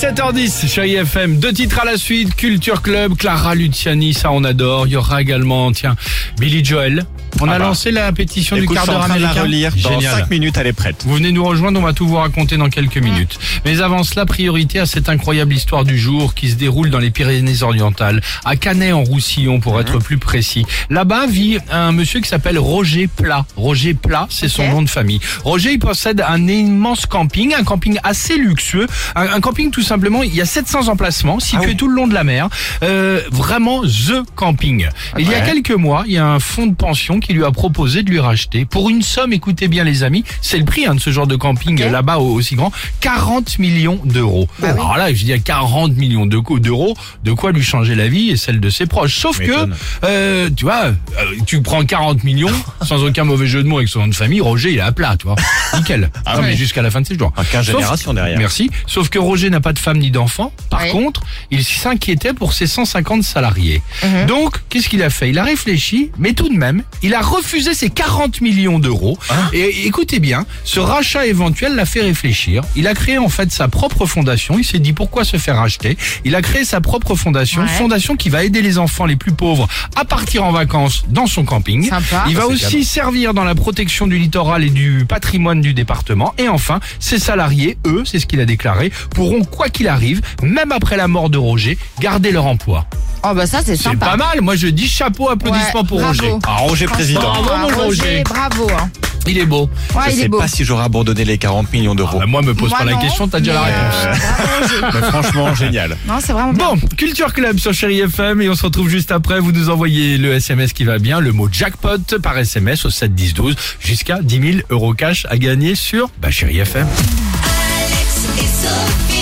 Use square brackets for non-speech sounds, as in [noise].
7h10, chérie FM. Deux titres à la suite. Culture Club, Clara Luciani, ça on adore. Il y aura également, tiens, Billy Joel. On a bah. lancé la pétition du quart d'heure en de la américain. relire. Dans Génial. 5 minutes, elle est prête. Vous venez nous rejoindre, on va tout vous raconter dans quelques minutes. Mais avant cela, priorité à cette incroyable histoire du jour qui se déroule dans les Pyrénées-Orientales, à Canet-en-Roussillon pour être plus précis. Là-bas vit un monsieur qui s'appelle Roger Plat. Roger Plat, c'est son nom de famille. Roger, il possède un immense camping, un camping assez luxueux, un, un camping tout simplement, il y a 700 emplacements situés tout le long de la mer. Euh, vraiment The Camping. Il y a quelques mois, il y a un fonds de pension qui lui a proposé de lui racheter pour une somme, écoutez bien les amis, c'est le prix hein, de ce genre de camping là-bas au- aussi grand, 40 millions d'euros. Alors là, je dis à 40 millions d'euros, de quoi lui changer la vie et celle de ses proches. Sauf que, euh, tu vois, euh, tu prends 40 millions, [laughs] sans aucun mauvais jeu de mots avec son nom de famille, Roger il est à plat, tu vois. [laughs] Nickel. Ah Non, ouais. mais jusqu'à la fin de ses jours. Ah, 15 Sauf- générations derrière. Merci. Sauf que Roger n'a pas de femme ni d'enfant. Par Oui. contre, il s'inquiétait pour ses 150 salariés. Donc, qu'est-ce qu'il a fait? Il a réfléchi, mais tout de même, il a refusé ses 40 millions d'euros. Et écoutez bien, ce rachat éventuel l'a fait réfléchir. Il a créé en fait sa propre fondation. Il s'est dit pourquoi se faire racheter. Il a créé sa propre fondation, Ouais. fondation qui va aider les enfants les plus pauvres à partir en vacances dans son camping. Sympa. Il va c'est aussi cadeau. servir dans la protection du littoral et du patrimoine du département. Et enfin, ses salariés, eux, c'est ce qu'il a déclaré, pourront, quoi qu'il arrive, même après la mort de Roger, garder leur emploi. Oh bah ça c'est C'est sympa. pas mal. Moi, je dis chapeau, applaudissements Ouais, pour bravo. Roger. Ah, Roger président. Bravo, mon Roger. Bravo. Hein. Il est beau. Ouais, je il est sais beau. pas si j'aurais abandonné les 40 millions d'euros. Bah, moi, me pose Moi, pas la question, t'as déjà la réponse. euh, [laughs] franchement, génial. Non, c'est vraiment bien. Bon, Culture Club sur Chéri FM et on se retrouve juste après. Vous nous envoyez le SMS qui va bien, le mot jackpot par SMS au 7 10 12 jusqu'à 10 000 euros cash à gagner sur bah, Chéri FM. Alex et Sophie.